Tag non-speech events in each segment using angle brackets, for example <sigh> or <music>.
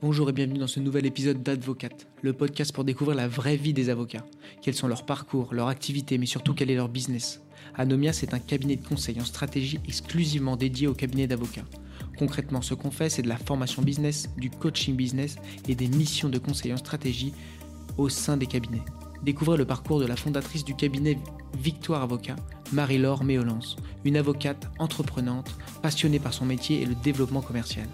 Bonjour et bienvenue dans ce nouvel épisode d'Advocate, le podcast pour découvrir la vraie vie des avocats. Quels sont leurs parcours, leurs activités, mais surtout quel est leur business. Anomia, c'est un cabinet de conseil en stratégie exclusivement dédié aux cabinets d'avocats. Concrètement, ce qu'on fait, c'est de la formation business, du coaching business et des missions de conseil en stratégie au sein des cabinets. Découvrez le parcours de la fondatrice du cabinet Victoire Avocat, Marie-Laure Méolance, une avocate entreprenante, passionnée par son métier et le développement commercial.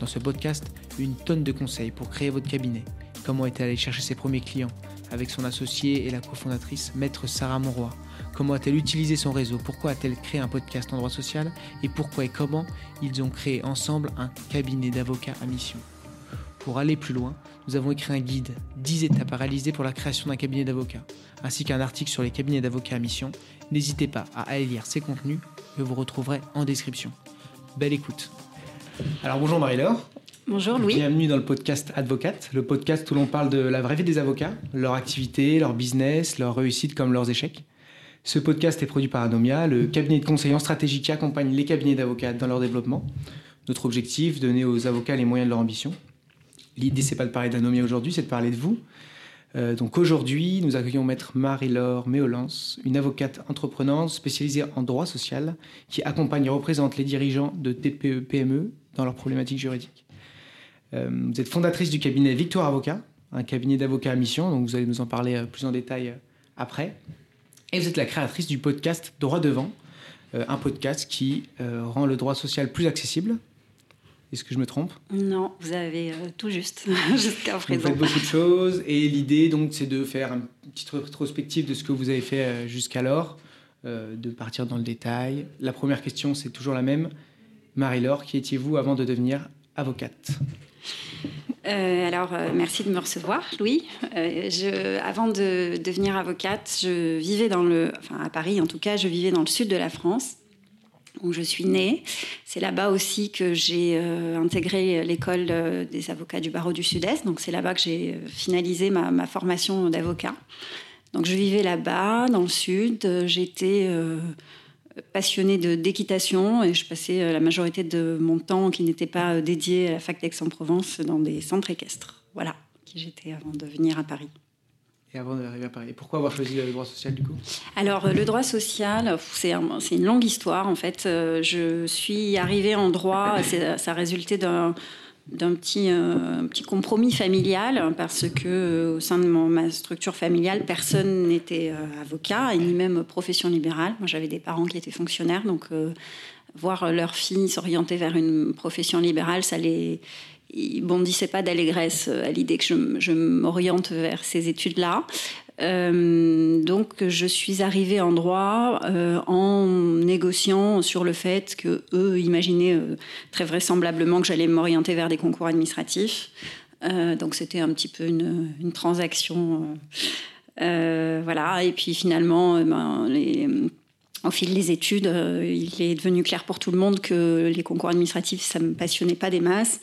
Dans ce podcast, une tonne de conseils pour créer votre cabinet. Comment est-elle allée chercher ses premiers clients avec son associé et la cofondatrice Maître Sarah Monroy Comment a-t-elle utilisé son réseau? Pourquoi a-t-elle créé un podcast en droit social? Et pourquoi et comment ils ont créé ensemble un cabinet d'avocats à mission? Pour aller plus loin, nous avons écrit un guide 10 étapes à réaliser pour la création d'un cabinet d'avocats, ainsi qu'un article sur les cabinets d'avocats à mission. N'hésitez pas à aller lire ces contenus que vous retrouverez en description. Belle écoute alors bonjour Marie-Laure. Bonjour Louis. Bienvenue dans le podcast Advocate, le podcast où l'on parle de la vraie vie des avocats, leur activité, leur business, leur réussite comme leurs échecs. Ce podcast est produit par Anomia, le cabinet de conseil en stratégie qui accompagne les cabinets d'avocats dans leur développement. Notre objectif, donner aux avocats les moyens de leur ambition. L'idée, c'est pas de parler d'Anomia aujourd'hui, c'est de parler de vous. Euh, donc aujourd'hui, nous accueillons maître Marie-Laure Méolance, une avocate entreprenante spécialisée en droit social qui accompagne et représente les dirigeants de TPE-PME dans leurs problématiques juridiques. Euh, vous êtes fondatrice du cabinet Victoire Avocat, un cabinet d'avocats à mission, donc vous allez nous en parler euh, plus en détail euh, après. Et vous êtes la créatrice du podcast Droit devant, un podcast qui rend le droit social plus accessible. Est-ce que je me trompe? Non, vous avez tout juste <laughs> jusqu'à présent. Vous faites beaucoup de choses et l'idée donc c'est de faire une petite rétrospective de ce que vous avez fait jusqu'alors, de partir dans le détail. La première question c'est toujours la même. Marie-Laure, qui étiez-vous avant de devenir avocate? Euh, alors, euh, merci de me recevoir, Louis. Euh, avant de devenir avocate, je vivais dans le, enfin à Paris en tout cas, je vivais dans le sud de la France, où je suis née. C'est là-bas aussi que j'ai intégré l'école des avocats du barreau du Sud-Est. Donc, c'est là-bas que j'ai finalisé ma, ma formation d'avocat. Donc, je vivais là-bas, dans le sud. J'étais passionnée d'équitation et je passais euh, la majorité de mon temps qui n'était pas euh, dédié à la fac d'Aix-en-Provence dans des centres équestres. Voilà qui j'étais avant de venir à Paris. Et avant d'arriver à Paris. Et pourquoi avoir choisi le droit social du coup? Alors le droit social, c'est une longue histoire en fait. Euh, je suis arrivée en droit, ça a résulté d'un d'un petit, euh, petit compromis familial parce que euh, au sein de ma structure familiale, personne n'était euh, avocat ni même profession libérale. Moi, j'avais des parents qui étaient fonctionnaires, donc voir leur fille s'orienter vers une profession libérale, ça les ils pas d'allégresse à l'idée que je, je m'oriente vers ces études-là. Euh, donc je suis arrivée en droit euh, en négociant sur le fait que eux imaginaient euh, très vraisemblablement que j'allais m'orienter vers des concours administratifs. donc c'était un petit peu une, transaction. voilà. Et puis finalement, ben, au fil des études, il est devenu clair pour tout le monde que les concours administratifs, ça ne me passionnait pas des masses.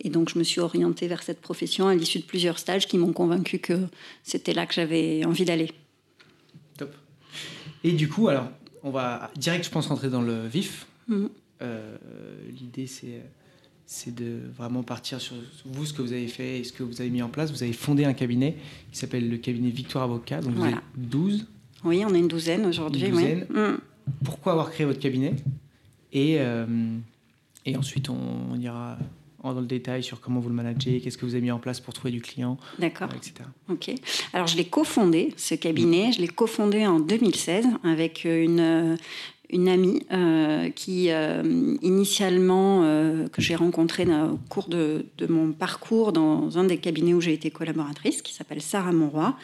Et donc, je me suis orientée vers cette profession à l'issue de plusieurs stages qui m'ont convaincu que c'était là que j'avais envie d'aller. Top. Et du coup, alors, on va direct, je pense, rentrer dans le vif. Mhm. Euh, L'idée, c'est c'est de vraiment partir sur vous, ce que vous avez fait et ce que vous avez mis en place. Vous avez fondé un cabinet qui s'appelle le cabinet Victoire Avocat. Donc Voilà. vous êtes 12. Oui, on est une douzaine aujourd'hui. Une douzaine. Mm. Pourquoi avoir créé votre cabinet? Et, euh, et ensuite, on, on ira dans le détail sur comment vous le managez, qu'est-ce que vous avez mis en place pour trouver du client, D'accord. euh, etc. Ok. Alors, je l'ai cofondé, ce cabinet. Je l'ai cofondé en 2016 avec une, euh, une amie euh, qui, euh, initialement, euh, que j'ai rencontrée au cours de, de mon parcours dans un des cabinets où j'ai été collaboratrice, qui s'appelle Sarah Monroy.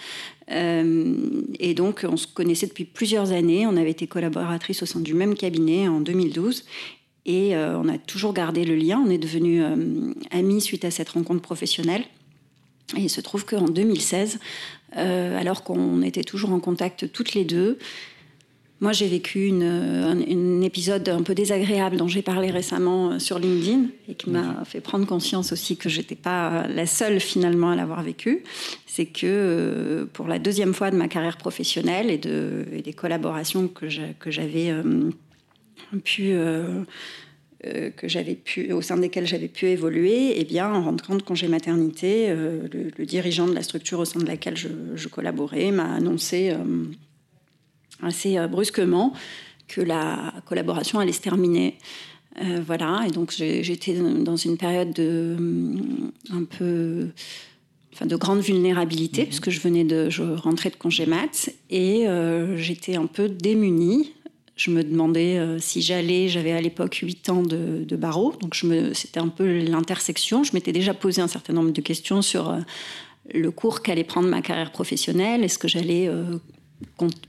Euh, et donc, on se connaissait depuis plusieurs années. On avait été collaboratrice au sein du même cabinet en 2012. Et euh, on a toujours gardé le lien. On est devenus euh, amis suite à cette rencontre professionnelle. Et il se trouve qu'en 2016, euh, alors qu'on était toujours en contact toutes les deux, moi j'ai vécu une, un, épisode un peu désagréable dont j'ai parlé récemment sur LinkedIn et qui m'a fait prendre conscience aussi que j'étais pas la seule finalement à l'avoir vécu. C'est que pour la deuxième fois de ma carrière professionnelle et, de, et des collaborations que j'a- que j'avais pu euh, euh, que j'avais pu, au sein desquels j'avais pu évoluer, eh bien, en rentrant de congé maternité, euh, le, le dirigeant de la structure au sein de laquelle je, je collaborais m'a annoncé euh, assez euh, brusquement que la collaboration allait se terminer. Voilà, et donc j'étais dans une période de un peu enfin de grande vulnérabilité puisque je venais de je rentrais de congé mat et euh, j'étais un peu démunie je me demandais euh, si j'allais, j'avais à l'époque 8 ans de, barreau, donc c'était un peu l'intersection. Je m'étais déjà posé un certain nombre de questions sur euh, le cours qu'allait prendre ma carrière professionnelle, est-ce que j'allais euh,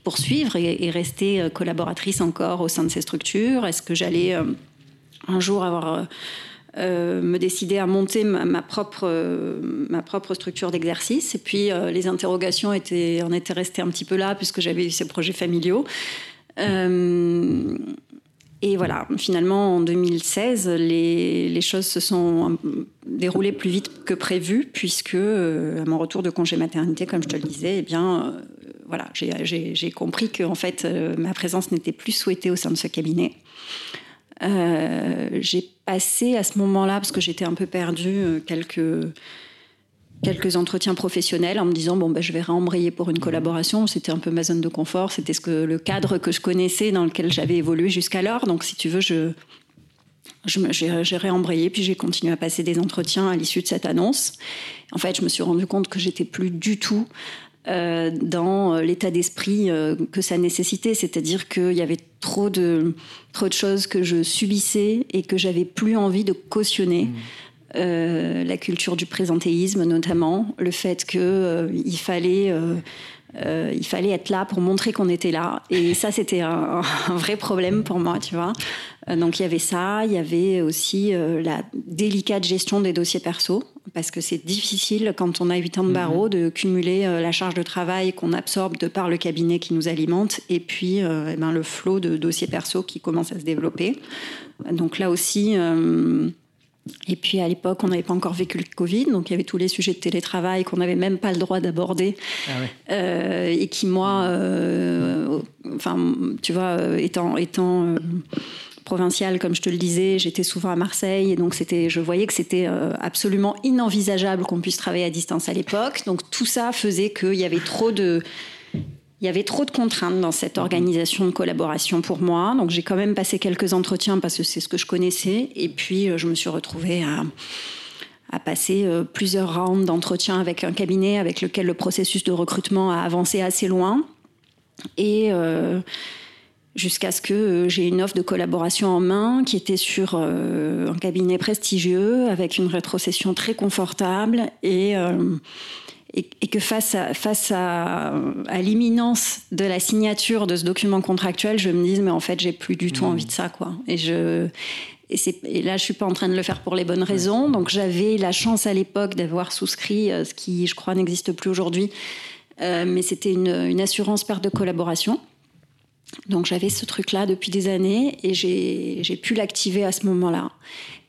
poursuivre et, rester collaboratrice encore au sein de ces structures, est-ce que j'allais un jour avoir... me décider à monter ma, propre, ma propre structure d'exercice? Et puis, les interrogations en étaient restées un petit peu là, puisque j'avais eu ces projets familiaux. Euh, et voilà, finalement, en 2016, les, choses se sont déroulées plus vite que prévu, puisque euh, à mon retour de congé maternité, comme je te le disais, eh bien, euh, voilà, j'ai- compris que en fait, ma présence n'était plus souhaitée au sein de ce cabinet. J'ai passé à ce moment-là, parce que j'étais un peu perdue, quelques quelques entretiens professionnels en me disant bon ben je vais rembrayer pour une collaboration. C'était un peu ma zone de confort. C'était ce que le cadre que je connaissais dans lequel j'avais évolué jusqu'alors. Donc si tu veux je j'ai réembrayé puis j'ai continué à passer des entretiens à l'issue de cette annonce. En fait je me suis rendu compte que j'étais plus du tout euh, dans l'état d'esprit euh, que ça nécessitait, c'est-à-dire qu'il y avait trop de, trop de choses que je subissais et que j'avais plus envie de cautionner. Euh, la culture du présentéisme notamment, le fait que euh, il fallait euh, il fallait être là pour montrer qu'on était là. Et <laughs> ça, c'était un, un vrai problème pour moi, tu vois. Euh, Donc, il y avait ça. Il y avait aussi euh, la délicate gestion des dossiers perso. Parce que c'est difficile, quand on a 8 ans de barreau, de cumuler la charge de travail qu'on absorbe de par le cabinet qui nous alimente et puis eh ben, le flot de dossiers perso qui commence à se développer. Donc là aussi... euh, et puis à l'époque, on n'avait pas encore vécu le Covid, donc il y avait tous les sujets de télétravail qu'on n'avait même pas le droit d'aborder. Ah ouais. Euh, et qui, moi, euh, enfin, tu vois, euh, étant, étant euh, provinciale, comme je te le disais, j'étais souvent à Marseille, et donc c'était, je voyais que c'était euh, absolument inenvisageable qu'on puisse travailler à distance à l'époque. Donc tout ça faisait qu'il y avait trop de il y avait trop de contraintes dans cette organisation de collaboration pour moi. Donc j'ai quand même passé quelques entretiens parce que c'est ce que je connaissais. Et puis euh, je me suis retrouvée à, passer euh, plusieurs rounds d'entretien avec un cabinet avec lequel le processus de recrutement a avancé assez loin. Et euh, jusqu'à ce que j'ai une offre de collaboration en main qui était sur un cabinet prestigieux avec une rétrocession très confortable et et, et que face à, face à, à l'imminence de la signature de ce document contractuel, je me dise mais en fait j'ai plus du tout envie de ça quoi. Et je et, c'est- et là je suis pas en train de le faire pour les bonnes raisons. Donc j'avais la chance à l'époque d'avoir souscrit euh, ce qui je crois n'existe plus aujourd'hui, Euh, mais c'était une, une assurance perte de collaboration. Donc j'avais ce truc-là depuis des années et j'ai j'ai pu l'activer à ce moment-là.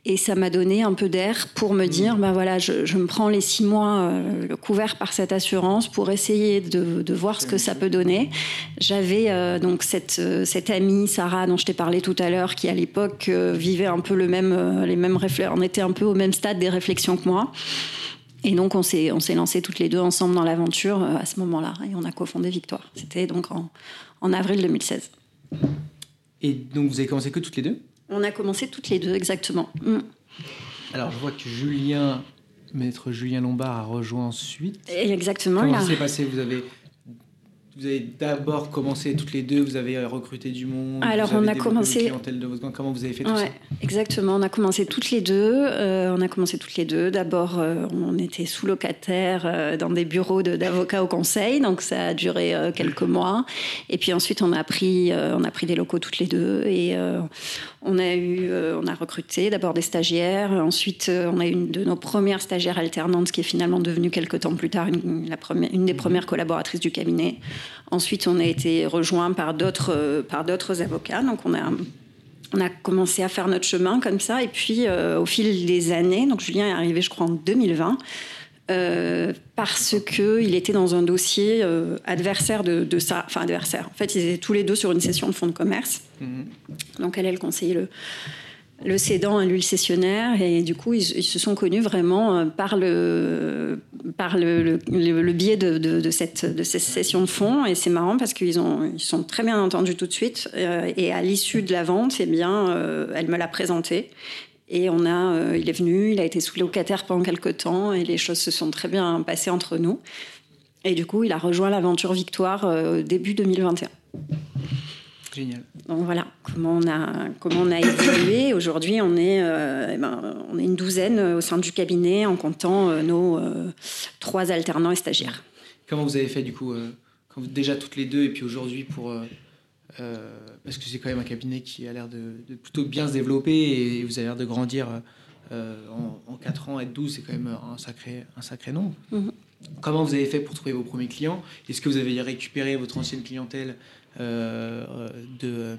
Et ça m'a donné un peu d'air pour me dire, ben voilà, je, me prends les six mois euh, couverts par cette assurance pour essayer de, voir ce que ça peut donner. J'avais euh, donc cette, euh, cette amie, Sarah, dont je t'ai parlé tout à l'heure, qui à l'époque vivait un peu le même, les mêmes réflexions. On était un peu au même stade des réflexions que moi. Et donc, on s'est, on s'est lancés toutes les deux ensemble dans l'aventure à ce moment-là. Et on a cofondé Victoire. C'était donc en, en avril 2016. Et donc, vous avez commencé que toutes les deux? On a commencé toutes les deux, exactement. Mm. Alors, je vois que Julien, maître Julien Lombard, a rejoint ensuite. Exactement. Comment ça s'est passé? Vous avez vous avez d'abord commencé toutes les deux, vous avez recruté du monde. Alors on a commencé. De votre Comment vous avez fait tout ça Exactement, on a commencé toutes les deux. Euh, on a commencé toutes les deux. D'abord, euh, on était sous-locataires euh, dans des bureaux d'avocats au conseil, donc ça a duré quelques mois. Et puis ensuite, on a pris, on a pris des locaux toutes les deux et on a eu, on a recruté d'abord des stagiaires. Ensuite, on a eu une de nos premières stagiaires alternantes qui est finalement devenue quelques temps plus tard une, la première, une des premières collaboratrices du cabinet. Ensuite, on a été rejoint par d'autres euh, par d'autres avocats. Donc, on a on a commencé à faire notre chemin comme ça. Et puis, euh, au fil des années, donc Julien est arrivé, je crois, en 2020. Euh, parce qu'il était dans un dossier adversaire de, ça, enfin adversaire. En fait, ils étaient tous les deux sur une session de fonds de commerce. Mmh. Donc, elle, elle conseillait le, le cédant à lui le cessionnaire et du coup ils, se sont connus vraiment euh, par le par le, le, biais de, cette de cette session de fonds. Et c'est marrant parce qu'ils ont ils sont très bien entendus tout de suite. Euh, et à l'issue de la vente eh bien euh, elle me l'a présenté. Et on a il est venu il a été sous-locataire pendant quelques temps et les choses se sont très bien passées entre nous. Et du coup il a rejoint l'aventure Victoire début 2021 donc voilà comment on a, comment on a évolué. Aujourd'hui, on, est, euh, eh ben, on est une douzaine au sein du cabinet en comptant euh, nos euh, trois alternants et stagiaires. Comment vous avez fait du coup quand vous, Déjà toutes les deux et puis aujourd'hui pour. parce que c'est quand même un cabinet qui a l'air de, plutôt bien se développer et vous avez l'air de grandir en, en, 4 ans, être 12, c'est quand même un sacré, un sacré nombre. Mhm. Comment vous avez fait pour trouver vos premiers clients? Est-ce que vous avez récupéré votre ancienne clientèle euh, de euh,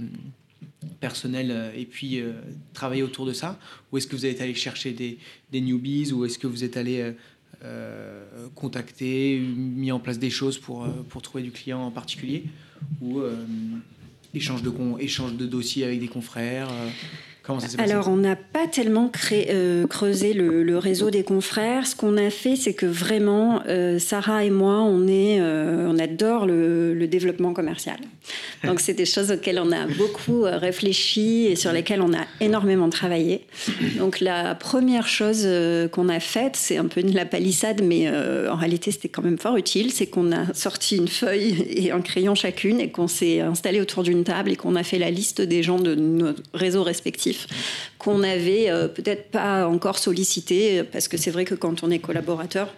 personnel euh, et puis travailler autour de ça? Ou est-ce que vous êtes allé chercher des, des newbies? Ou est-ce que vous êtes allé contacter, mis en place des choses pour, pour trouver du client en particulier? Ou échange, de, échange de dossiers avec des confrères alors, on n'a pas tellement euh, creusé le, réseau des confrères. Ce qu'on a fait, c'est que vraiment, euh, Sarah et moi, on, est, euh, adore le, développement commercial. Donc, c'est des choses auxquelles on a beaucoup réfléchi et sur lesquelles on a énormément travaillé. Donc, la première chose qu'on a faite, c'est un peu la palissade, mais en réalité, c'était quand même fort utile. C'est qu'on a sorti une feuille <laughs> et un crayon chacune et qu'on s'est installé autour d'une table et qu'on a fait la liste des gens de nos réseaux respectifs qu'on n'avait euh, peut-être pas encore sollicité, parce que c'est vrai que quand on est collaborateur,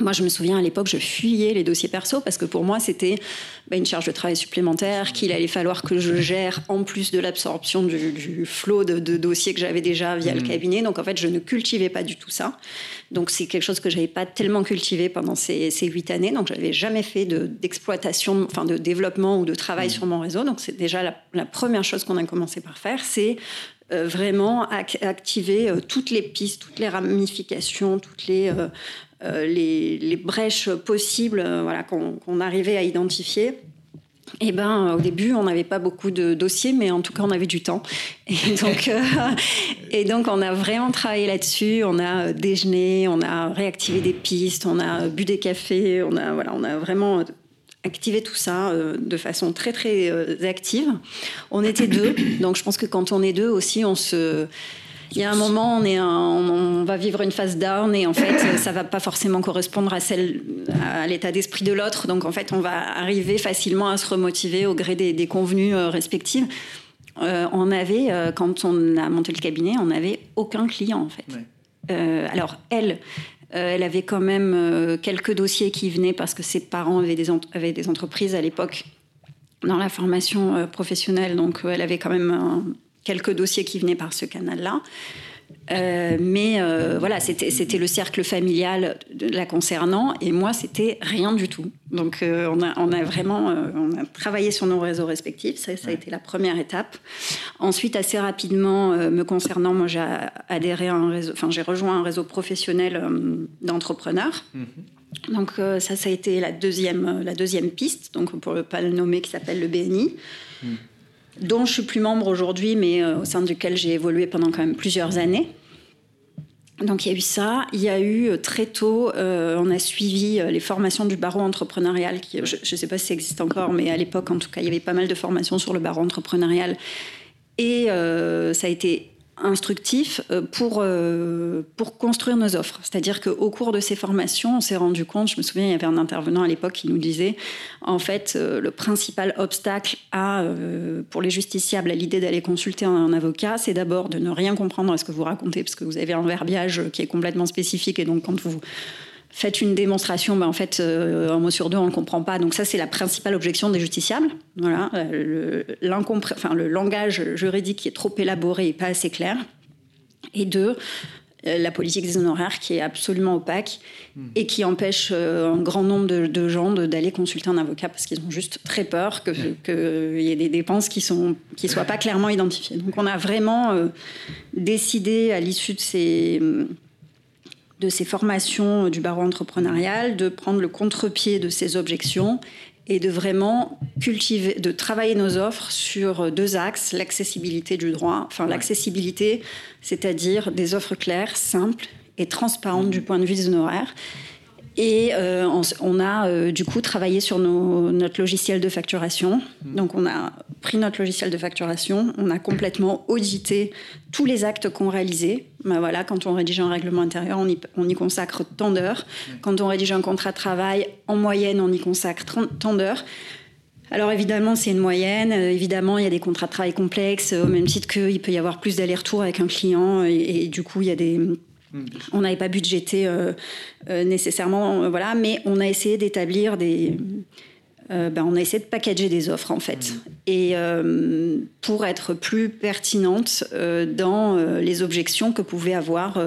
moi, je me souviens à l'époque, je fuyais les dossiers perso parce que pour moi, c'était bah, une charge de travail supplémentaire qu'il allait falloir que je gère en plus de l'absorption du, flot de, dossiers que j'avais déjà via le mmh. cabinet. Donc, en fait, je ne cultivais pas du tout ça. Donc, c'est quelque chose que je n'avais pas tellement cultivé pendant ces huit années. Donc, je n'avais jamais fait d'exploitation, enfin, de développement ou de travail mmh. sur mon réseau. Donc, c'est déjà la, la, première chose qu'on a commencé par faire, c'est vraiment activer euh, toutes les pistes, toutes les ramifications, toutes les, euh, les, brèches possibles voilà, qu'on arrivait à identifier. Eh ben, au début, on n'avait pas beaucoup de dossiers, mais en tout cas, on avait du temps. Et donc, <laughs> et donc on a vraiment travaillé là-dessus. On a déjeuné, on a réactivé des pistes, on a bu des cafés, on a, voilà, on a vraiment activer tout ça euh, de façon très très euh, active. On était deux, <coughs> donc je pense que quand on est deux aussi, on se il y a un moment, on, est on, va vivre une phase down et en fait, <coughs> ça va pas forcément correspondre à celle, à l'état d'esprit de l'autre. Donc en fait, on va arriver facilement à se remotiver au gré des, des convenus euh, respectifs. on avait, quand on a monté le cabinet, on n'avait aucun client en fait. alors elle, euh, elle avait quand même euh, quelques dossiers qui venaient parce que ses parents avaient des, entreprises à l'époque dans la formation euh, professionnelle. Donc elle avait quand même quelques dossiers qui venaient par ce canal-là. Euh, mais euh, voilà, c'était le cercle familial de la concernant et moi, c'était rien du tout. Donc, on, a, on, a, vraiment on a travaillé sur nos réseaux respectifs. Ça, ça a été la première étape. Ensuite, assez rapidement, me concernant, moi, j'ai adhéré à un réseau, enfin, j'ai rejoint un réseau professionnel d'entrepreneurs. Mm-hmm. Donc, ça, ça a été la deuxième, la deuxième piste, donc pour ne pas le nommer, qui s'appelle le BNI. Mm. Dont je suis plus membre aujourd'hui, mais au sein duquel j'ai évolué pendant quand même plusieurs années. Donc il y a eu ça. Il y a eu euh, très tôt, euh, on a suivi euh, les formations du barreau entrepreneurial. Qui, je ne sais pas si ça existe encore, mais à l'époque, en tout cas, il y avait pas mal de formations sur le barreau entrepreneurial. Et ça a été instructif euh, pour, euh, pour construire nos offres. C'est-à-dire qu'au cours de ces formations, on s'est rendu compte, je me souviens, il y avait un intervenant à l'époque qui nous disait, en fait, euh, le principal obstacle à, pour les justiciables à l'idée d'aller consulter un, avocat, c'est d'abord de ne rien comprendre à ce que vous racontez, parce que vous avez un verbiage qui est complètement spécifique, et donc quand vous faites une démonstration, ben en fait, un mot sur deux, on ne comprend pas. Donc ça, c'est la principale objection des justiciables. Voilà, le, enfin, le langage juridique qui est trop élaboré et pas assez clair. Et deux, euh, la politique des honoraires qui est absolument opaque hmm. et qui empêche euh, un grand nombre de, gens d'aller consulter un avocat parce qu'ils ont juste très peur qu'il que y ait des dépenses qui ne qui soient pas clairement identifiées. Donc on a vraiment euh, décidé à l'issue de ces de ces formations du barreau entrepreneurial, de prendre le contre-pied de ces objections et de vraiment cultiver, de travailler nos offres sur deux axes, l'accessibilité du droit, enfin l'accessibilité, c'est-à-dire des offres claires, simples et transparentes du point de vue des honoraires, et euh, on, a euh, du coup travaillé sur notre logiciel de facturation. Mmh. Donc on a pris notre logiciel de facturation, on a complètement audité tous les actes qu'on réalisait. Ben voilà, quand on rédige un règlement intérieur, on y, on y consacre tant d'heures. Mmh. Quand on rédige un contrat de travail, en moyenne, on y consacre tant d'heures. Alors évidemment, c'est une moyenne. Euh, évidemment, il y a des contrats de travail complexes, au même titre qu'il peut y avoir plus d'allers-retours avec un client. et, du coup, il y a des. On n'avait pas budgété euh, euh, nécessairement, euh, voilà, mais on a essayé d'établir des. Ben, on a essayé de packager des offres en fait, mm. et pour être plus pertinente dans les objections que pouvaient avoir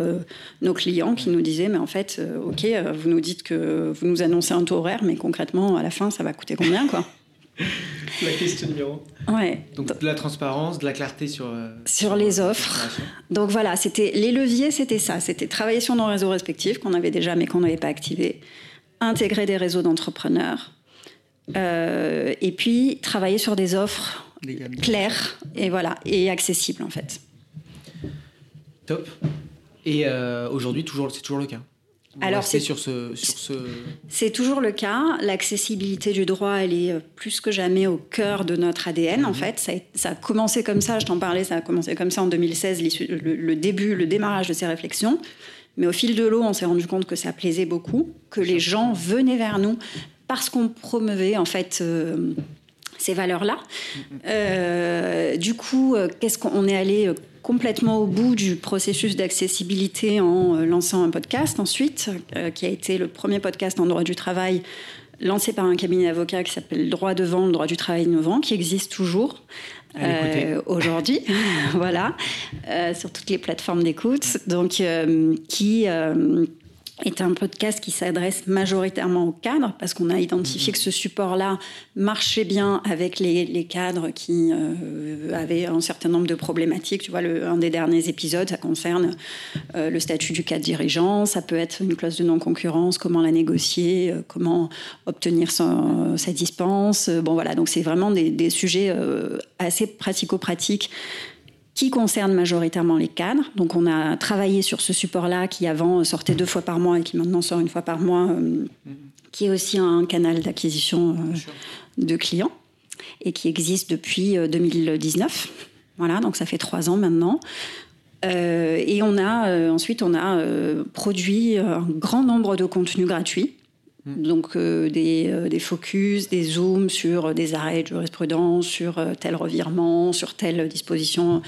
nos clients qui nous disaient mais en fait, ok, vous nous dites que vous nous annoncez un taux horaire, mais concrètement à la fin, ça va coûter combien quoi? <laughs> la question numéro. Ouais. Donc de la transparence, de la clarté sur euh, sur les offres. Donc voilà, c'était les leviers, c'était ça, c'était travailler sur nos réseaux respectifs qu'on avait déjà mais qu'on n'avait pas activés, intégrer des réseaux d'entrepreneurs, euh, et puis travailler sur des offres claires et voilà et accessibles en fait. Top. Et euh, aujourd'hui, toujours, c'est toujours le cas. Alors c'est sur ce, sur ce... C'est toujours le cas. L'accessibilité du droit, elle est euh, plus que jamais au cœur de notre ADN. En mhm. fait, ça a, commencé comme ça. Je t'en parlais. Ça a commencé comme ça en 2016, le, début, le démarrage de ces réflexions. Mais au fil de l'eau, on s'est rendu compte que ça plaisait beaucoup, que les gens venaient vers nous parce qu'on promeuvait en fait. Euh, ces valeurs-là. Mhm. Euh, du coup, qu'est-ce qu'on est allé complètement au bout du processus d'accessibilité en euh, lançant un podcast ensuite, euh, qui a été le premier podcast en droit du travail lancé par un cabinet d'avocats qui s'appelle Droit devant, le droit du travail innovant, qui existe toujours euh, aujourd'hui, <laughs> voilà, sur toutes les plateformes d'écoute, donc qui est un podcast qui s'adresse majoritairement aux cadres parce qu'on a identifié mhm. que ce support-là marchait bien avec les, cadres qui euh, avaient un certain nombre de problématiques. Tu vois, le, un des derniers épisodes, ça concerne euh, le statut du cadre dirigeant, ça peut être une clause de non-concurrence, comment la négocier, euh, comment obtenir sa dispense. Bon voilà, donc c'est vraiment des, des sujets assez pratico-pratiques qui concerne majoritairement les cadres. Donc on a travaillé sur ce support-là qui avant sortait deux fois par mois et qui maintenant sort une fois par mois, euh, qui est aussi un canal d'acquisition euh, de clients et qui existe depuis 2019. Euh, voilà, donc ça fait trois ans maintenant. et on a ensuite on a produit un grand nombre de contenus gratuits. Donc euh, des, euh, des, focus, des zooms sur des arrêts de jurisprudence, sur euh, tel revirement, sur telle disposition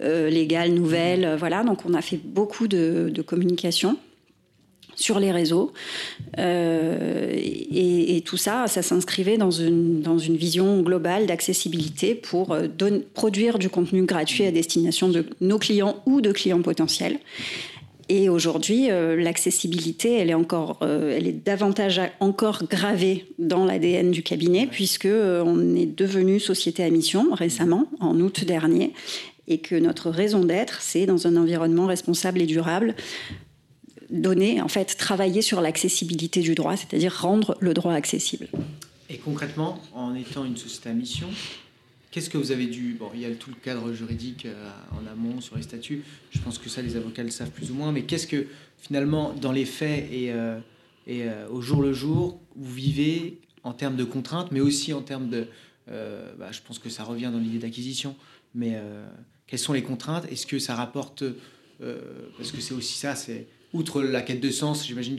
légale nouvelle. voilà, donc on a fait beaucoup de, communication sur les réseaux. Euh, et, tout ça, ça s'inscrivait dans une, dans une vision globale d'accessibilité pour euh, produire du contenu gratuit à destination de nos clients ou de clients potentiels. Et aujourd'hui, euh, l'accessibilité, elle est encore, elle est davantage encore gravée dans l'ADN du cabinet, puisque on est devenu société à mission récemment, en août dernier, et que notre raison d'être, c'est dans un environnement responsable et durable, donner, en fait, travailler sur l'accessibilité du droit, c'est-à-dire rendre le droit accessible. Et concrètement, en étant une société à mission, qu'est-ce que vous avez dû... Bon, il y a tout le cadre juridique euh, en amont sur les statuts, je pense que ça, les avocats le savent plus ou moins, mais qu'est-ce que, finalement, dans les faits et, euh, euh, au jour le jour, vous vivez en termes de contraintes, mais aussi en termes de... Bah, je pense que ça revient dans l'idée d'acquisition, mais quelles sont les contraintes? Est-ce que ça rapporte... parce que c'est aussi ça, c'est outre la quête de sens, j'imagine.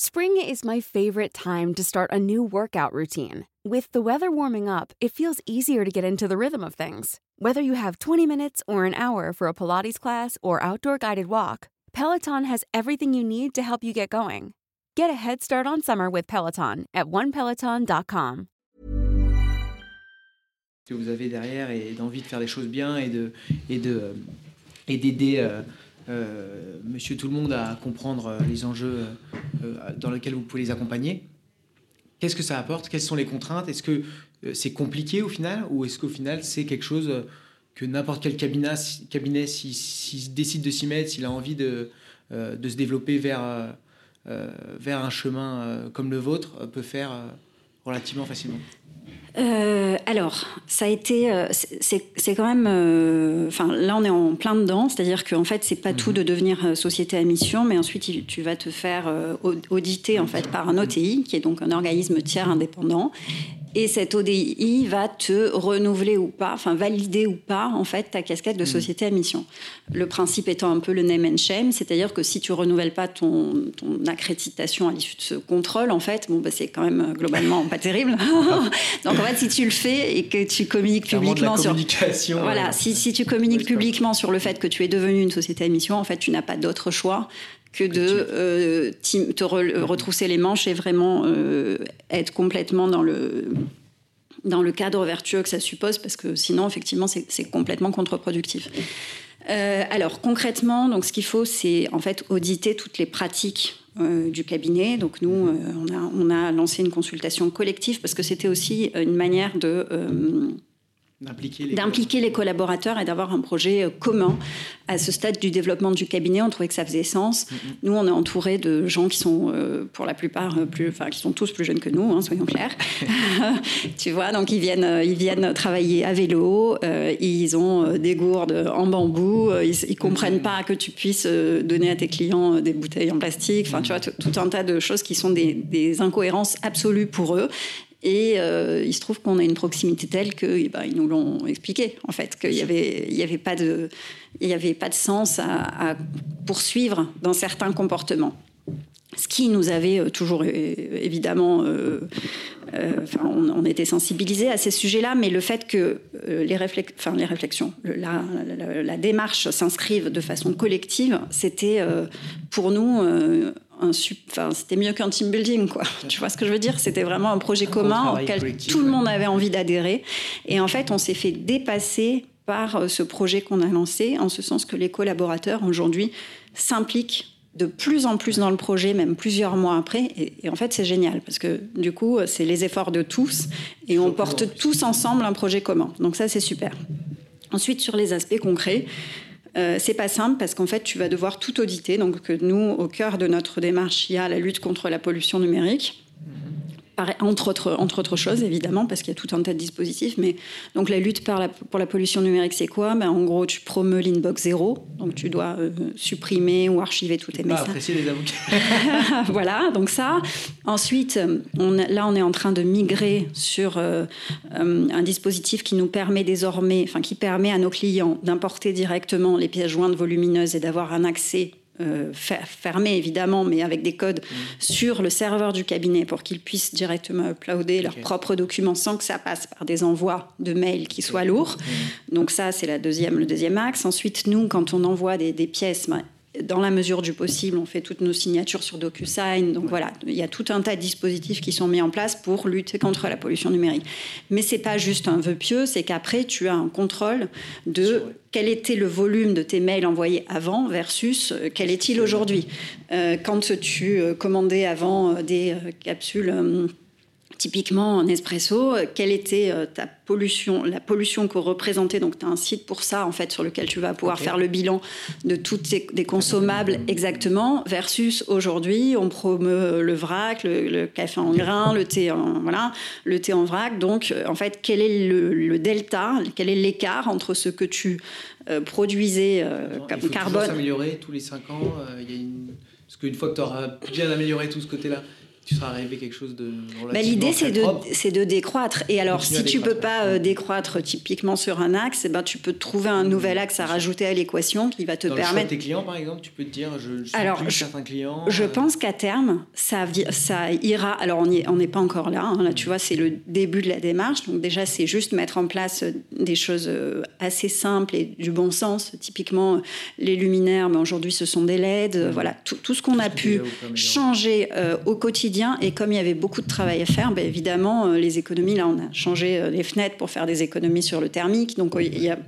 Spring is my favorite time to start a new workout routine. With the weather warming up, it feels easier to get into the rhythm of things. Whether you have 20 minutes or an hour for a Pilates class or outdoor guided walk, Peloton has everything you need to help you get going. Get a head start on summer with Peloton at onepeloton.com. que vous avez derrière et d'envie de faire des choses bien et de et de euh, et d'aider euh, euh, Monsieur tout le monde à comprendre les enjeux euh, dans lesquels vous pouvez les accompagner. Qu'est-ce que ça apporte? Quelles sont les contraintes? Est-ce que c'est compliqué au final? Ou est-ce qu'au final c'est quelque chose que n'importe quel cabinet, s'il décide de s'y mettre, s'il a envie de, de se développer vers, vers un chemin comme le vôtre, peut faire relativement facilement? Euh, alors, ça a été, euh, c'est quand même, euh, enfin là on est en plein dedans, c'est-à-dire qu'en fait c'est pas tout mhm. de devenir société à mission, mais ensuite tu vas te faire auditer en fait par un OTI, qui est donc un organisme tiers indépendant, et cet ODI va te renouveler ou pas, enfin valider ou pas en fait ta casquette de hmm. société à mission. Le principe étant un peu le name and shame, c'est-à-dire que si tu renouvelles pas ton, ton accréditation à l'issue de ce contrôle, en fait, bon bah, c'est quand même globalement pas terrible. <laughs> <laughs> Donc en fait, si tu le fais et que tu communiques publiquement sur voilà, si, si tu communiques publiquement sur le fait que tu es devenu une société à mission, en fait, tu n'as pas d'autre choix que de euh, te retrousser les manches et vraiment euh, être complètement dans le, dans le cadre vertueux que ça suppose, parce que sinon, effectivement, c'est complètement contre-productif. Euh, alors concrètement, donc ce qu'il faut, c'est en fait auditer toutes les pratiques du cabinet. Donc nous, on, a, on, a, lancé une consultation collective parce que c'était aussi une manière de d'impliquer les, collaborateurs et d'avoir un projet euh, commun. À ce stade du développement du cabinet, on trouvait que ça faisait sens. Mm-hmm. Nous, on est entouré de gens qui sont, euh, pour la plupart, euh, plus, enfin, qui sont tous plus jeunes que nous, hein, soyons clairs. <laughs> <laughs> tu vois, donc ils viennent, ils viennent travailler à vélo, ils ont des gourdes en bambou, ils, ils comprennent pas que tu puisses donner à tes clients des bouteilles en plastique. Enfin, tu vois, tout un tas de choses qui sont des, des incohérences absolues pour eux et euh, il se trouve qu'on a une proximité telle qu'ils eh ben, nous l'ont expliqué, en fait, qu'il n'y avait, y avait, pas de, y avait pas de sens à, poursuivre dans certains comportements. Ce qui nous avait euh, toujours évidemment, euh, on, était sensibilisés à ces sujets-là, mais le fait que les, enfin, les réflexions, la, la, démarche s'inscrive de façon collective, c'était pour nous enfin, c'était mieux qu'un team building, quoi. Tu vois ce que je veux dire? C'était vraiment un projet commun auquel tout le monde avait envie d'adhérer. Et en fait, on s'est fait dépasser par euh, ce projet qu'on a lancé, en ce sens que les collaborateurs aujourd'hui s'impliquent de plus en plus dans le projet, même plusieurs mois après. Et, en fait, c'est génial parce que du coup, c'est les efforts de tous et on porte tous ensemble un projet commun. Donc ça, c'est super. Ensuite, sur les aspects concrets, euh, c'est pas simple parce qu'en fait, tu vas devoir tout auditer. Donc, nous, au cœur de notre démarche, il y a la lutte contre la pollution numérique. Entre autres, entre autres choses, évidemment, parce qu'il y a tout un tas de dispositifs. Mais donc, la lutte par la, pour la pollution numérique, c'est quoi? Ben, En gros, tu promeus l'inbox zéro. Donc, tu dois euh, supprimer ou archiver tous tes messages. apprécier les avocats. <laughs> voilà, donc ça. Ensuite, on, là, on est en train de migrer sur euh, euh, un dispositif qui nous permet désormais, enfin, qui permet à nos clients d'importer directement les pièces jointes volumineuses et d'avoir un accès euh, fermé évidemment, mais avec des codes mmh. sur le serveur du cabinet pour qu'ils puissent directement uploader leurs propres documents sans que ça passe par des envois de mails qui soient lourds. Mmh. Donc ça, c'est la deuxième, le deuxième axe. Ensuite, nous, quand on envoie des, pièces, ben, dans la mesure du possible, on fait toutes nos signatures sur DocuSign. Donc voilà, il y a tout un tas de dispositifs qui sont mis en place pour lutter contre la pollution numérique. Mais c'est pas juste un vœu pieux, c'est qu'après tu as un contrôle de quel était le volume de tes mails envoyés avant versus euh, quel est-il aujourd'hui? Euh, quand tu euh, commandais avant des capsules Typiquement en espresso, euh, quelle était euh, ta pollution, la pollution que représentait Donc, tu as un site pour ça, en fait, sur lequel tu vas pouvoir faire le bilan de toutes les consommables exactement, versus aujourd'hui, on promeut le vrac, le, café en grain, le thé en, voilà, le thé en vrac. Donc, euh, en fait, quel est le, delta, quel est l'écart entre ce que tu produisais comme il faut carbone? s'améliorer tous les 5 ans. il y a une... Parce qu'une fois que tu auras bien amélioré tout ce côté-là, tu seras arrivé quelque chose de bah, L'idée, c'est de, c'est de décroître. Et alors, si tu peux pas euh, décroître typiquement sur un axe, eh ben, tu peux trouver un nouvel axe à rajouter à l'équation qui va te Dans permettre. Le tes clients, par exemple, tu peux te dire, je, je alors, plus certains clients. Je euh, pense qu'à terme, ça, ça ira. Alors, on n'est pas encore là. Hein. là, tu vois, c'est le début de la démarche. Donc, déjà, c'est juste mettre en place euh, des choses assez simples et du bon sens. Typiquement, les luminaires, mais aujourd'hui, ce sont des LED. Mmh. Voilà, tout, tout ce qu'on a pu changer au quotidien et comme il y avait beaucoup de travail à faire, ben, évidemment, euh, les économies, là, on a changé euh, les fenêtres pour faire des économies sur le thermique. Donc, euh, il y a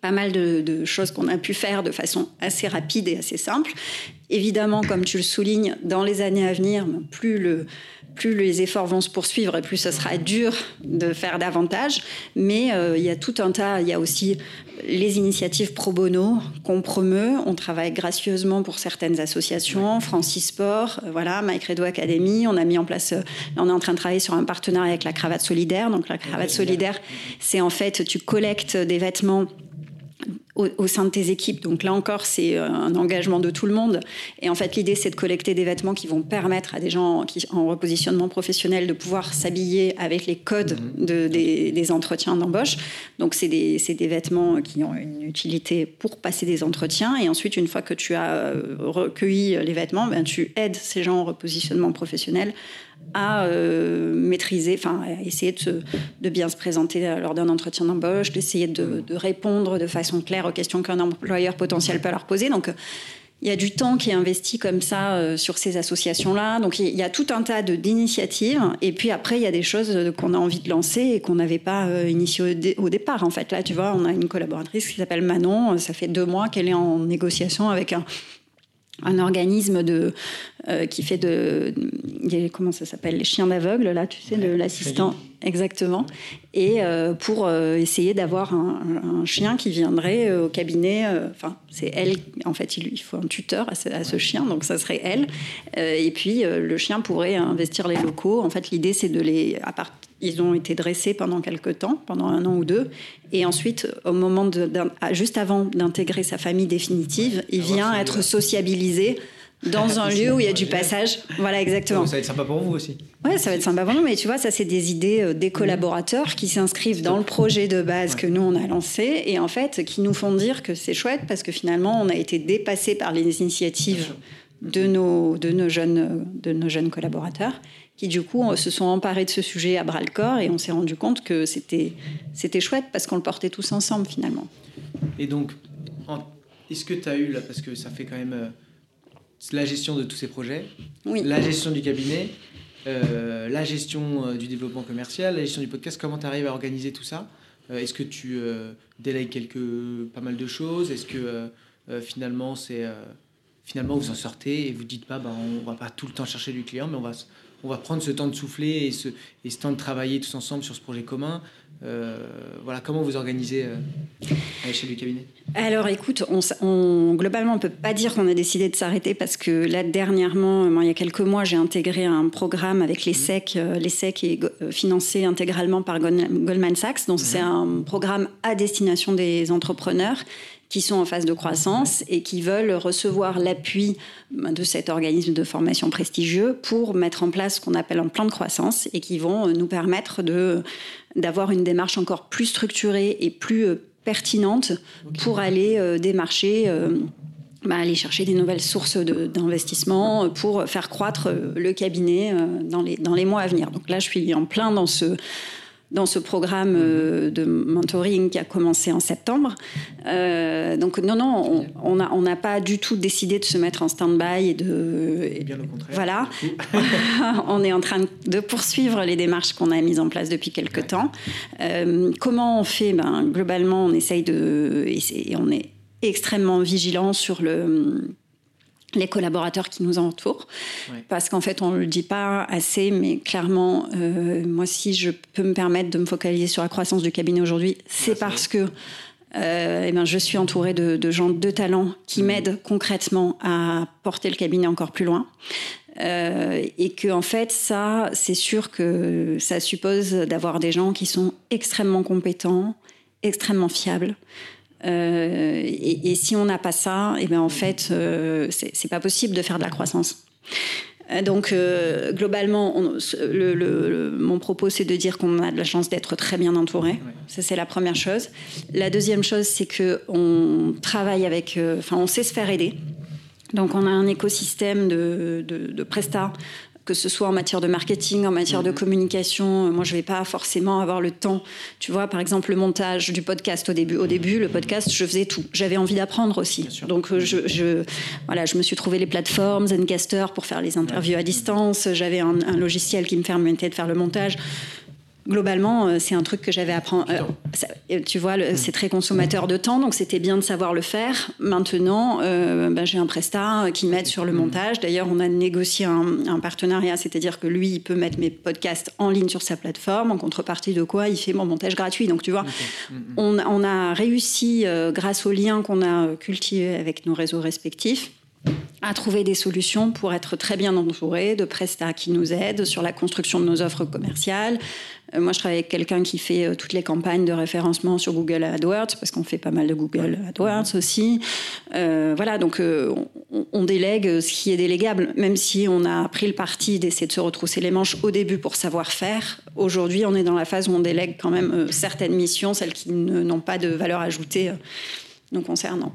pas mal de, choses qu'on a pu faire de façon assez rapide et assez simple. Évidemment, comme tu le soulignes, dans les années à venir, plus le, plus les efforts vont se poursuivre et plus ce sera dur de faire davantage. Mais il y a tout un tas, il y a aussi les initiatives pro bono qu'on promeut. On travaille gracieusement pour certaines associations, Francis Sport, euh, voilà, Mike Redo Academy. On a mis en place, euh, on est en train de travailler sur un partenariat avec la Cravate Solidaire. Donc la Cravate Solidaire, c'est en fait, tu collectes des vêtements au, sein de tes équipes. Donc là encore, c'est euh, un engagement de tout le monde. Et en fait, l'idée, c'est de collecter des vêtements qui vont permettre à des gens qui, en repositionnement professionnel de pouvoir s'habiller avec les codes mhm. de, des, entretiens d'embauche. Donc c'est des, des, vêtements qui ont une utilité pour passer des entretiens. Et ensuite, une fois que tu as euh, recueilli les vêtements, ben, tu aides ces gens en repositionnement professionnel à euh, maîtriser, enfin, à essayer de, bien se présenter lors d'un entretien d'embauche, d'essayer de, répondre de façon claire aux questions qu'un employeur potentiel peut leur poser. Donc, il y a du temps qui est investi comme ça euh, sur ces associations-là. Donc, il y a tout un tas d'initiatives. Et puis après, il y a des choses qu'on a envie de lancer et qu'on n'avait pas euh, initiées au, départ. En fait, là, tu vois, on a une collaboratrice qui s'appelle Manon. Ça fait deux mois qu'elle est en négociation avec un, un organisme de, euh, qui fait de, comment ça s'appelle les chiens d'aveugle là tu sais de l'assistant. exactement. Et euh, pour euh, essayer d'avoir un, chien qui viendrait au cabinet enfin c'est elle en fait il, faut un tuteur à ce, chien donc ça serait elle. Et puis le chien pourrait investir les locaux. En fait l'idée c'est de les à part, ils ont été dressés pendant quelques temps, pendant un an ou deux. Et ensuite, au moment de, juste avant d'intégrer sa famille définitive, il vient être sociabilisé dans un <laughs> lieu où il y a du passage. Voilà, exactement. ça va être sympa pour vous aussi. Ouais, ça va être sympa pour nous, mais tu vois, ça, c'est des idées euh, des collaborateurs qui s'inscrivent dans le projet de base que nous, on a lancé et en fait, qui nous font dire que c'est chouette parce que finalement, on a été dépassé par les initiatives de nos, de nos, jeunes, de nos jeunes collaborateurs qui du coup se sont emparés de ce sujet à bras le corps et on s'est rendu compte que c'était c'était chouette parce qu'on le portait tous ensemble finalement. Et donc, est-ce que tu as eu là, parce que ça fait quand même euh, la gestion de tous ces projets, oui. la gestion du cabinet, euh, la gestion euh, du développement commercial, la gestion du podcast, comment tu arrives à organiser tout ça Est-ce que tu délègues quelques, pas mal de choses Est-ce que finalement c'est finalement vous en sortez et vous dites pas bah, on va pas tout le temps chercher du client mais on va on va prendre ce temps de souffler et ce, et ce temps de travailler tous ensemble sur ce projet commun. Euh, voilà, comment vous organisez euh, à l'échelle du cabinet? Alors écoute, on, globalement, on ne peut pas dire qu'on a décidé de s'arrêter parce que là, dernièrement, il y a quelques mois, j'ai intégré un programme avec les SEC. Euh, les SEC est euh, financé intégralement par Goldman Sachs. Donc c'est un programme à destination des entrepreneurs qui sont en phase de croissance et qui veulent recevoir l'appui de cet organisme de formation prestigieux pour mettre en place ce qu'on appelle un plan de croissance et qui vont euh, nous permettre de d'avoir une démarche encore plus structurée et plus pertinente pour aller euh, démarcher. Euh, bah, aller chercher des nouvelles sources d'investissement pour faire croître euh, le cabinet dans les, dans les mois à venir. Donc là, je suis en plein dans ce, dans ce programme euh, de mentoring qui a commencé en septembre. Euh, donc non, non, on n'a on pas du tout décidé de se mettre en stand-by et de... Bien au contraire. Voilà. <laughs> on est en train de poursuivre les démarches qu'on a mises en place depuis quelques temps. Euh, comment on fait? Ben, Globalement, on essaye de... Et, on est extrêmement vigilant sur le les collaborateurs qui nous entourent. Parce qu'en fait, on ne le dit pas assez, mais clairement, euh, moi, si je peux me permettre de me focaliser sur la croissance du cabinet aujourd'hui, c'est parce que euh, eh ben, je suis entourée de, gens de talent qui mmh. m'aident concrètement à porter le cabinet encore plus loin. Euh, et que en fait ça c'est sûr que ça suppose d'avoir des gens qui sont extrêmement compétents extrêmement fiables euh, et, si on n'a pas ça, et eh ben en fait, euh, c'est pas possible de faire de la croissance. Euh, donc globalement, mon propos c'est de dire qu'on a de la chance d'être très bien entouré. Ça c'est la première chose. La deuxième chose c'est que on travaille avec, enfin on sait se faire aider. Donc on a un écosystème de, de, de prestats que ce soit en matière de marketing, en matière de mhm. communication. Moi, je vais pas forcément avoir le temps. Tu vois, par exemple, le montage du podcast au début. Au début, le podcast, je faisais tout. J'avais envie d'apprendre aussi. Donc, euh, je, je, voilà, je me suis trouvé les plateformes Zencaster pour faire les interviews à distance. J'avais un, un, logiciel qui me permettait de faire le montage globalement, euh, c'est un truc que j'avais appris. Euh, tu vois, mm. c'est très consommateur de temps, donc c'était bien de savoir le faire. Maintenant, euh, ben, j'ai un prestat qui m'aide sur le mm. montage. D'ailleurs, on a négocié un, partenariat, c'est-à-dire que lui, il peut mettre mes podcasts en ligne sur sa plateforme, en contrepartie de quoi il fait mon montage gratuit. Donc, tu vois, mm, on, on, a réussi, grâce aux liens qu'on a cultivés avec nos réseaux respectifs, à trouver des solutions pour être très bien entouré de prestats qui nous aident sur la construction de nos offres commerciales. Euh, moi, je travaille avec quelqu'un qui fait euh, toutes les campagnes de référencement sur Google AdWords, parce qu'on fait pas mal de Google AdWords aussi. Euh, voilà, donc on, délègue ce qui est délégable, même si on a pris le parti d'essayer de se retrousser les manches au début pour savoir faire. Aujourd'hui, on est dans la phase où on délègue quand même certaines missions, celles qui n'ont pas de valeur ajoutée nous concernant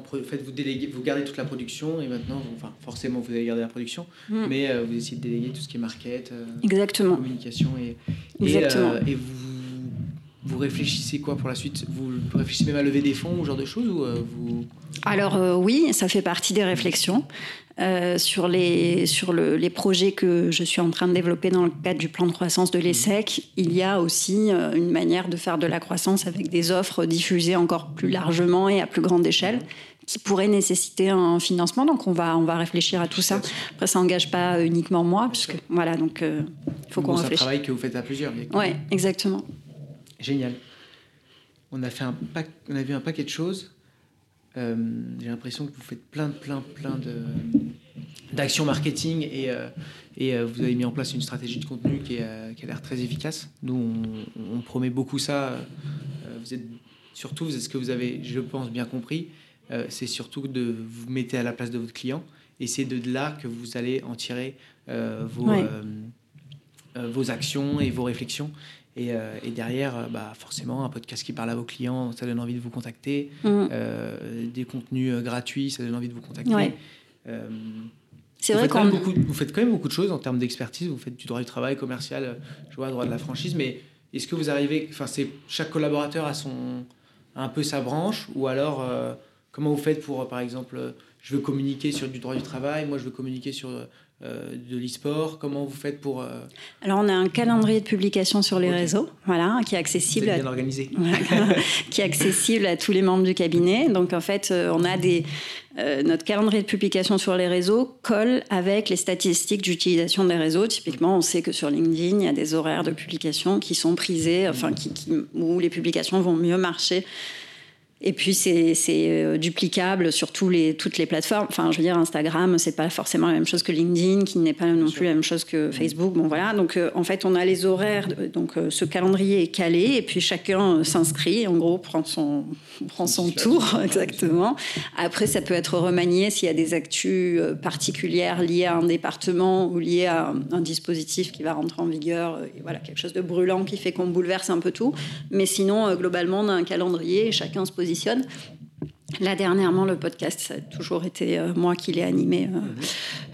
en fait, vous, déléguez, vous gardez toute la production et maintenant, enfin, forcément, vous allez garder la production, mm. mais euh, vous essayez de déléguer tout ce qui est market, euh, Exactement. communication et, Exactement. et, euh, vous, vous réfléchissez quoi pour la suite? Vous réfléchissez même à lever des fonds ou ce genre de choses ou vous... Alors oui, ça fait partie des réflexions. sur les, sur le, les projets que je suis en train de développer dans le cadre du plan de croissance de l'ESSEC, il y a aussi une manière de faire de la croissance avec des offres diffusées encore plus largement et à plus grande échelle qui pourrait nécessiter un financement. Donc on va, on va réfléchir à tout ça. Après, ça n'engage pas uniquement moi, puisque voilà, donc euh, il faut qu'on réfléchisse. C'est un travail que vous faites à plusieurs. Oui, exactement. Génial. On a, fait un on a vu un paquet de choses. Euh, j'ai l'impression que vous faites plein, plein, plein de d'actions marketing et, euh, et vous avez mis en place une stratégie de contenu qui, qui a l'air très efficace. Nous, on, on promet beaucoup ça. vous êtes surtout, ce que vous avez, je pense, bien compris, euh, c'est surtout de vous mettre à la place de votre client et c'est de là que vous allez en tirer euh, vos, euh, vos actions et vos réflexions. Et, derrière, bah, forcément, un podcast qui parle à vos clients, ça donne envie de vous contacter. Mm. des contenus gratuits, ça donne envie de vous contacter. C'est vrai qu'on vous faites quand même beaucoup de choses en termes d'expertise. Vous faites du droit du travail commercial, je vois, droit de la franchise. Mais est-ce que vous arrivez, enfin, c'est chaque collaborateur a son un peu sa branche, ou alors Comment vous faites pour, euh, par exemple, euh, je veux communiquer sur du droit du travail, moi je veux communiquer sur euh, de l'e-sport Comment vous faites pour... Alors on a un calendrier de publication sur les réseaux, voilà, qui est accessible... bien à... organisé. <laughs> qui est accessible à tous les membres du cabinet. Donc en fait, on a des... notre calendrier de publication sur les réseaux colle avec les statistiques d'utilisation des réseaux. Typiquement, on sait que sur LinkedIn, il y a des horaires de publication qui sont prisés, enfin, qui, qui, où les publications vont mieux marcher Et puis c'est euh, duplicable sur tous les, toutes les plateformes. Enfin, je veux dire, Instagram, c'est pas forcément la même chose que LinkedIn, qui n'est pas non plus la même chose que Facebook. Bon voilà. Donc euh, en fait, on a les horaires. Donc euh, ce calendrier est calé, et puis chacun s'inscrit. En gros, prend son prend son tour <laughs> exactement. Après, ça peut être remanié s'il y a des actus particulières liées à un département ou liées à un, dispositif qui va rentrer en vigueur. Et voilà, quelque chose de brûlant qui fait qu'on bouleverse un peu tout. Mais sinon, globalement, on a un calendrier et chacun se positionne Là, dernièrement, le podcast, ça a toujours été euh, moi qui l'ai animé, euh, mhm.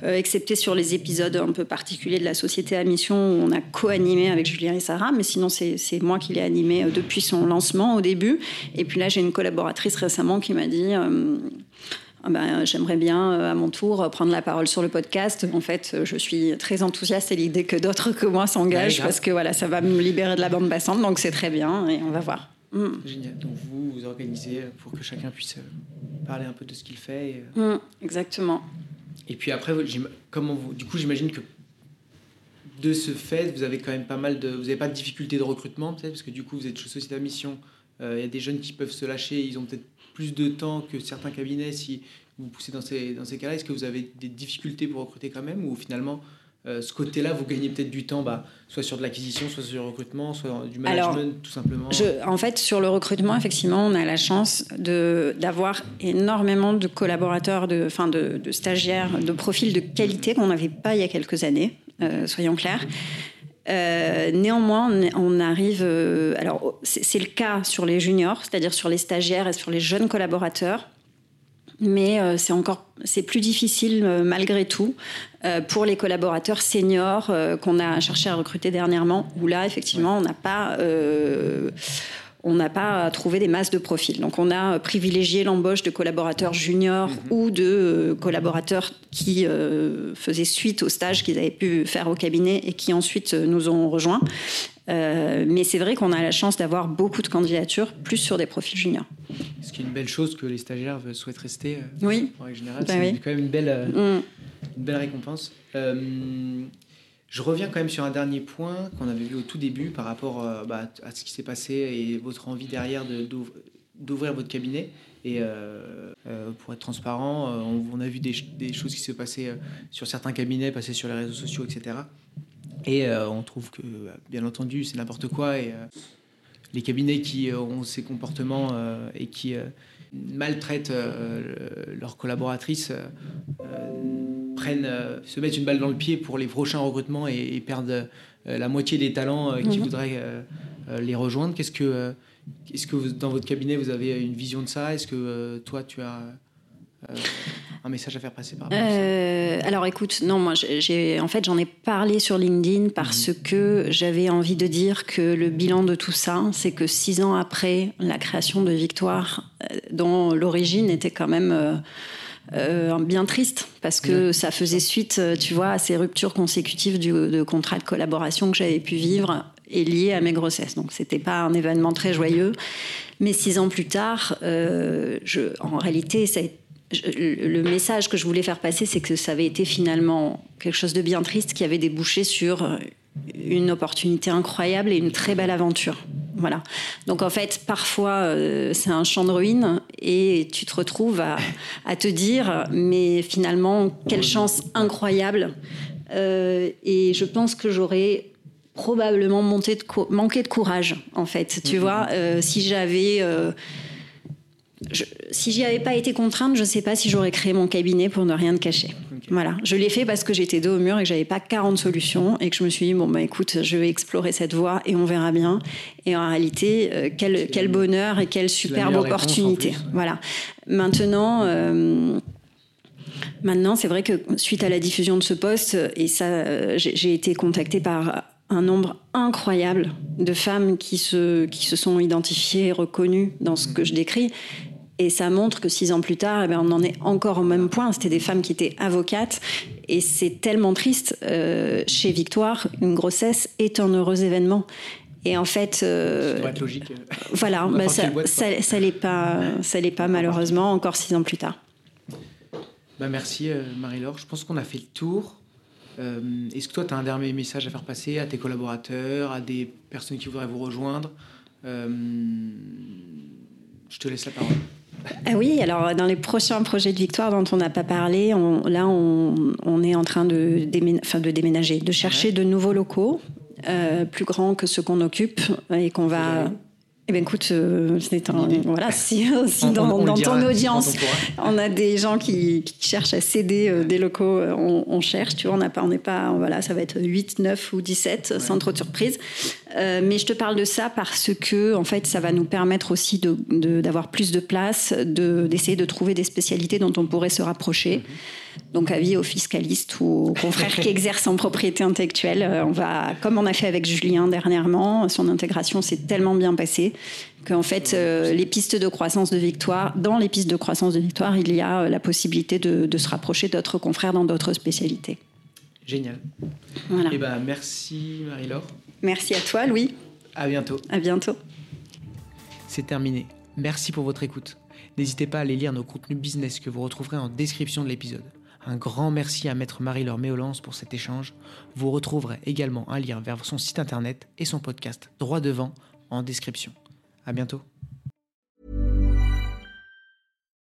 euh, excepté sur les épisodes un peu particuliers de la Société à Mission, où on a co-animé avec Julien et Sarah, mais sinon, c'est moi qui l'ai animé depuis son lancement au début. Et puis là, j'ai une collaboratrice récemment qui m'a dit... Ah ben, j'aimerais bien à mon tour prendre la parole sur le podcast. En fait, je suis très enthousiaste à l'idée que d'autres que moi s'engagent parce que voilà, ça va me libérer de la bande passante, donc c'est très bien et on va voir. Mm. Génial. Donc vous vous organisez pour que chacun puisse euh, parler un peu de ce qu'il fait. Euh. Mm, exactement. Et puis après, comment vous, du coup, j'imagine que de ce fait, vous avez quand même pas mal de, vous n'avez pas de difficultés de recrutement peut-être parce que du coup vous êtes société à mission. Euh, il y a des jeunes qui peuvent se lâcher, ils ont peut-être plus de temps que certains cabinets si vous poussez dans ces, dans ces cas-là. Est-ce que vous avez des difficultés pour recruter quand même ou finalement euh, ce côté-là, vous gagnez peut-être du temps, bah, soit sur de l'acquisition, soit sur le recrutement, soit du management, tout simplement En fait, sur le recrutement, effectivement, on a la chance d'avoir énormément de collaborateurs, de, de, stagiaires, de profils de qualité qu'on n'avait pas il y a quelques années, euh, soyons clairs. Euh, néanmoins, on arrive. alors, c'est le cas sur les juniors, c'est-à-dire sur les stagiaires et sur les jeunes collaborateurs mais euh, c'est encore c'est plus difficile euh, malgré tout euh, pour les collaborateurs seniors qu'on a cherché à recruter dernièrement où là effectivement on n'a pas on n'a pas trouvé des masses de profils. Donc on a privilégié l'embauche de collaborateurs juniors mhm. ou de collaborateurs qui faisaient suite au stage qu'ils avaient pu faire au cabinet et qui ensuite nous ont rejoints. Euh, mais c'est vrai qu'on a la chance d'avoir beaucoup de candidatures, plus sur des profils juniors. Ce qui est une belle chose que les stagiaires souhaitent rester. Euh, oui. En général, bah c'est quand même une belle, euh, mm. une belle récompense. Je reviens quand même sur un dernier point qu'on avait vu au tout début par rapport bah, à ce qui s'est passé et votre envie derrière d'ouvrir votre cabinet. Et pour être transparent, on, a vu des, des, choses qui se passaient sur certains cabinets, passer sur les réseaux sociaux, etc. Et euh, on trouve que, bien entendu, c'est n'importe quoi. Et euh, les cabinets qui euh, ont ces comportements et qui maltraitent leurs collaboratrices prennent, se mettent une balle dans le pied pour les prochains recrutements et, perdent la moitié des talents qui mhm. voudraient les rejoindre. Qu'est-ce que, est-ce que dans votre cabinet vous avez une vision de ça? Est-ce que toi tu as un message à faire passer par euh, Alors écoute, non, moi j'ai en fait j'en ai parlé sur LinkedIn parce mhm. que j'avais envie de dire que le bilan de tout ça, c'est que six ans après la création de Victoire, euh, dont l'origine était quand même euh, bien triste parce que ça faisait suite, tu vois, à ces ruptures consécutives du, de contrats de collaboration que j'avais pu vivre et liées à mes grossesses. Donc c'était pas un événement très joyeux. Mais six ans plus tard, je, en réalité, ça a été le message que je voulais faire passer, c'est que ça avait été finalement quelque chose de bien triste qui avait débouché sur une opportunité incroyable et une très belle aventure. Voilà. Donc en fait, parfois, euh, c'est un champ de ruines et tu te retrouves à, te dire, mais finalement, quelle chance incroyable. Euh, et je pense que j'aurais probablement manqué de courage, en fait. Tu mm-hmm. vois, euh, si j'avais je, si j'y avais pas été contrainte, je ne sais pas si j'aurais créé mon cabinet pour ne rien te cacher. Voilà, je l'ai fait parce que j'étais dos au mur et que j'avais pas 40 solutions et que je me suis dit bon bah écoute, je vais explorer cette voie et on verra bien. Et en réalité, euh, quel, quel bonheur et quelle superbe opportunité. Voilà. Maintenant. Euh, maintenant, c'est vrai que suite à la diffusion de ce poste, et ça, euh, j'ai été contactée par un nombre incroyable de femmes qui se, qui se sont identifiées et reconnues dans ce que je décris. Et ça montre que six ans plus tard, eh bien, on en est encore au même point. C'était des femmes qui étaient avocates. Et c'est tellement triste. Euh, chez Victoire, une grossesse est un heureux événement. Et en fait, euh, ça être logique. Voilà, bah, ça, ça, l'est pas, ça l'est pas malheureusement encore six ans plus tard. Bah merci euh, Marie-Laure. Je pense qu'on a fait le tour. Est-ce que toi, tu as un dernier message à faire passer à tes collaborateurs, à des personnes qui voudraient vous rejoindre? Je te laisse la parole. Ah oui, alors dans les prochains projets de Victoire dont on n'a pas parlé, on, là on, est en train de, de déménager, de chercher de nouveaux locaux euh, plus grands que ceux qu'on occupe et qu'on va eh bien, écoute, euh, c'est un, voilà, si, si <laughs> dans, ton audience, on a des gens qui, cherchent à céder euh, des locaux, euh, on, cherche, tu vois, on n'a pas, on n'est pas, voilà, ça va être 8, 9 ou 17, sans trop de surprise. mais je te parle de ça parce que, en fait, ça va nous permettre aussi de, d'avoir plus de place, de, d'essayer de trouver des spécialités dont on pourrait se rapprocher. Donc, avis aux fiscalistes ou aux confrères qui <laughs> exercent en propriété intellectuelle, on va, comme on a fait avec Julien dernièrement, son intégration s'est tellement bien passée qu'en fait, euh, les pistes de croissance de Victoire, dans les pistes de croissance de Victoire, il y a euh, la possibilité de, se rapprocher d'autres confrères dans d'autres spécialités. Génial. Voilà. Eh ben, merci Marie-Laure. Merci à toi, Louis. À bientôt. À bientôt. C'est terminé. Merci pour votre écoute. N'hésitez pas à aller lire nos contenus business que vous retrouverez en description de l'épisode. Un grand merci à Maître Marie-Laure Méolance pour cet échange. Vous retrouverez également un lien vers son site internet et son podcast droit devant en description. À bientôt.